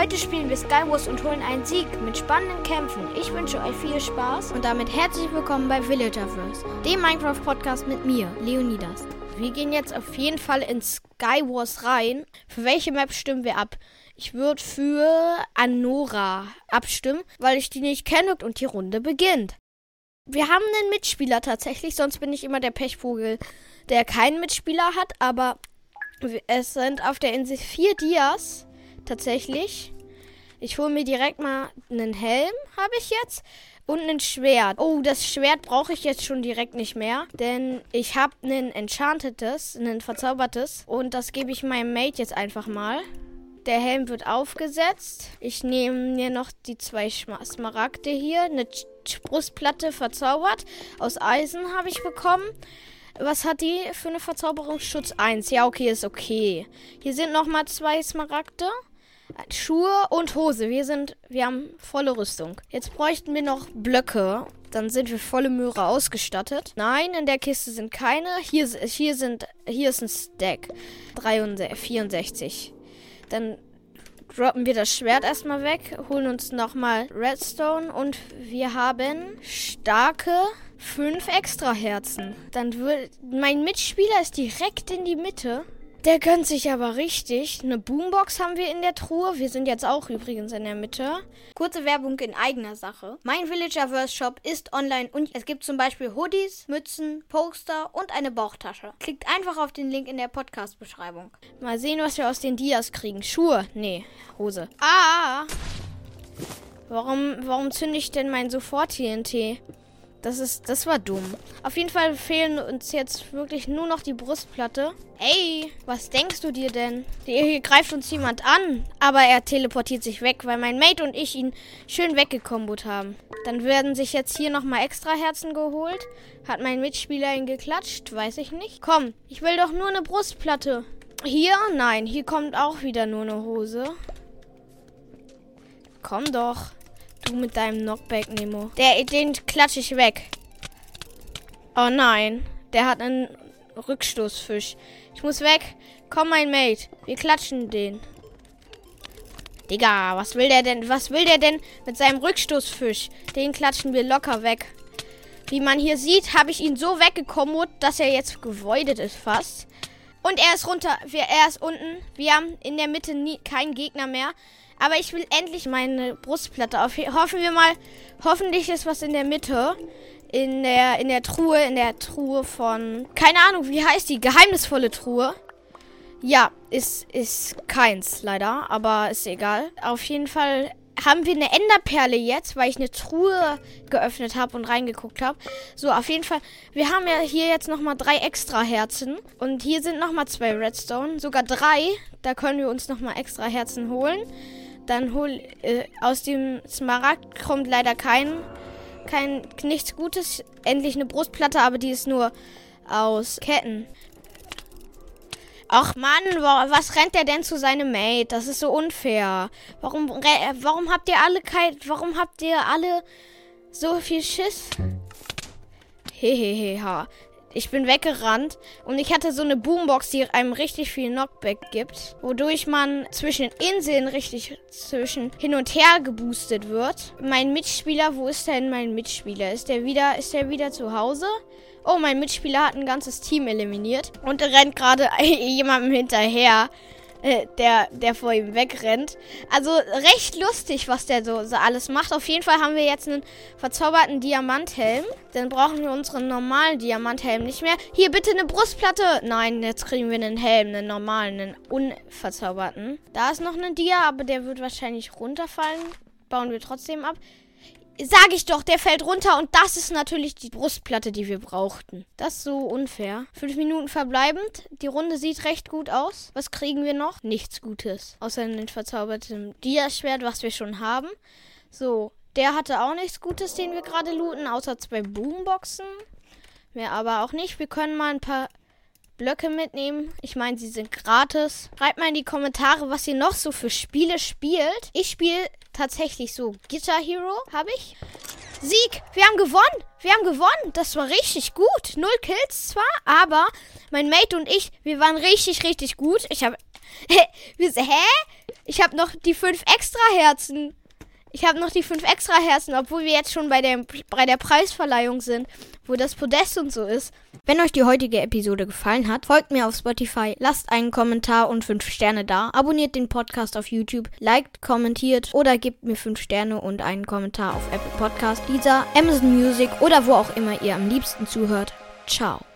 Heute spielen wir Skywars und holen einen Sieg mit spannenden Kämpfen. Ich wünsche euch viel Spaß und damit herzlich willkommen bei Villagerverse, dem Minecraft-Podcast mit mir, Leonidas. Wir gehen jetzt auf jeden Fall in Skywars rein. Für welche Map stimmen wir ab? Ich würde für Anora abstimmen, weil ich die nicht kenne und die Runde beginnt. Wir haben einen Mitspieler tatsächlich, sonst bin ich immer der Pechvogel, der keinen Mitspieler hat, aber es sind auf der Insel vier Dias tatsächlich. Ich hole mir direkt mal einen Helm, habe ich jetzt. Und ein Schwert. Oh, das Schwert brauche ich jetzt schon direkt nicht mehr. Denn ich habe ein Enchantedes, ein verzaubertes. Und das gebe ich meinem Mate jetzt einfach mal. Der Helm wird aufgesetzt. Ich nehme mir noch die zwei Smaragde hier. Eine Brustplatte verzaubert. Aus Eisen habe ich bekommen. Was hat die für eine Verzauberung? Schutz 1. Ja, okay, ist okay. Hier sind nochmal zwei Smaragde. Schuhe und Hose. Wir sind, wir haben volle Rüstung. Jetzt bräuchten wir noch Blöcke. Dann sind wir volle Möhre ausgestattet. Nein, in der Kiste sind keine. Hier, hier sind, hier ist ein Stack. 63, 64. Dann droppen wir das Schwert erstmal weg, holen uns nochmal Redstone und wir haben starke fünf extra Herzen. Dann wird mein Mitspieler ist direkt in die Mitte. Der gönnt sich aber richtig. Eine Boombox haben wir in der Truhe. Wir sind jetzt auch übrigens in der Mitte. Kurze Werbung in eigener Sache. Mein Villagerverse Shop ist online und es gibt zum Beispiel Hoodies, Mützen, Poster und eine Bauchtasche. Klickt einfach auf den Link in der Podcast-Beschreibung. Mal sehen, was wir aus den Dias kriegen. Schuhe? Nee, Hose. Ah! Warum, warum zünde ich denn mein Sofort-TNT? Das ist, das war dumm. Auf jeden Fall fehlen uns jetzt wirklich nur noch die Brustplatte. Ey, was denkst du dir denn? Hier greift uns jemand an, aber er teleportiert sich weg, weil mein Mate und ich ihn schön weggekombot haben. Dann werden sich jetzt hier nochmal extra Herzen geholt. Hat mein Mitspieler ihn geklatscht? Weiß ich nicht. Komm, ich will doch nur eine Brustplatte. Hier? Nein, hier kommt auch wieder nur eine Hose. Komm doch. Du mit deinem Knockback, Nemo. Der, den klatsche ich weg. Oh nein. Der hat einen Rückstoßfisch. Ich muss weg. Komm, mein Mate. Wir klatschen den. Digga, was will der denn? Was will der denn mit seinem Rückstoßfisch? Den klatschen wir locker weg. Wie man hier sieht, habe ich ihn so weggekommot, dass er jetzt gewoidet ist fast. Und er ist runter. Wir, er ist unten. Wir haben in der Mitte nie, keinen Gegner mehr. Aber ich will endlich meine Brustplatte auf. Hoffen wir mal. Hoffentlich ist was in der Mitte. In der, in der Truhe. In der Truhe von. Keine Ahnung, wie heißt die? Geheimnisvolle Truhe. Ja, ist, ist keins, leider. Aber ist egal. Auf jeden Fall haben wir eine Enderperle jetzt, weil ich eine Truhe geöffnet habe und reingeguckt habe. So, auf jeden Fall. Wir haben ja hier jetzt nochmal drei extra Herzen. Und hier sind nochmal zwei Redstone. Sogar drei. Da können wir uns nochmal extra Herzen holen. Dann hol äh, aus dem Smaragd kommt leider kein, kein nichts Gutes. Endlich eine Brustplatte, aber die ist nur aus Ketten. Ach Mann, was rennt der denn zu seinem Mate? Das ist so unfair. Warum, warum habt ihr alle kein, warum habt ihr alle so viel Schiss? Hehehe. Ich bin weggerannt und ich hatte so eine Boombox, die einem richtig viel Knockback gibt, wodurch man zwischen Inseln richtig zwischen hin und her geboostet wird. Mein Mitspieler, wo ist denn mein Mitspieler? Ist der wieder, ist der wieder zu Hause? Oh, mein Mitspieler hat ein ganzes Team eliminiert und rennt gerade jemandem hinterher. Äh, der, der vor ihm wegrennt. Also recht lustig, was der so, so alles macht. Auf jeden Fall haben wir jetzt einen verzauberten Diamanthelm. Dann brauchen wir unseren normalen Diamanthelm nicht mehr. Hier bitte eine Brustplatte. Nein, jetzt kriegen wir einen Helm, einen normalen, einen unverzauberten. Da ist noch ein Dia, aber der wird wahrscheinlich runterfallen. Bauen wir trotzdem ab. Sag ich doch, der fällt runter und das ist natürlich die Brustplatte, die wir brauchten. Das ist so unfair. Fünf Minuten verbleibend. Die Runde sieht recht gut aus. Was kriegen wir noch? Nichts Gutes. Außer ein verzaubertes Diaschwert, was wir schon haben. So, der hatte auch nichts Gutes, den wir gerade looten, außer zwei Boomboxen. Mehr aber auch nicht. Wir können mal ein paar Blöcke mitnehmen. Ich meine, sie sind gratis. Schreibt mal in die Kommentare, was ihr noch so für Spiele spielt. Ich spiele tatsächlich so Guitar Hero, habe ich. Sieg! Wir haben gewonnen! Wir haben gewonnen! Das war richtig gut. Null Kills zwar, aber mein Mate und ich, wir waren richtig, richtig gut. Ich habe. Hä? Ich habe noch die fünf extra Herzen. Ich habe noch die fünf extra Herzen, obwohl wir jetzt schon bei der, bei der Preisverleihung sind, wo das Podest und so ist. Wenn euch die heutige Episode gefallen hat, folgt mir auf Spotify, lasst einen Kommentar und fünf Sterne da, abonniert den Podcast auf YouTube, liked, kommentiert oder gebt mir fünf Sterne und einen Kommentar auf Apple Podcast, dieser Amazon Music oder wo auch immer ihr am liebsten zuhört. Ciao.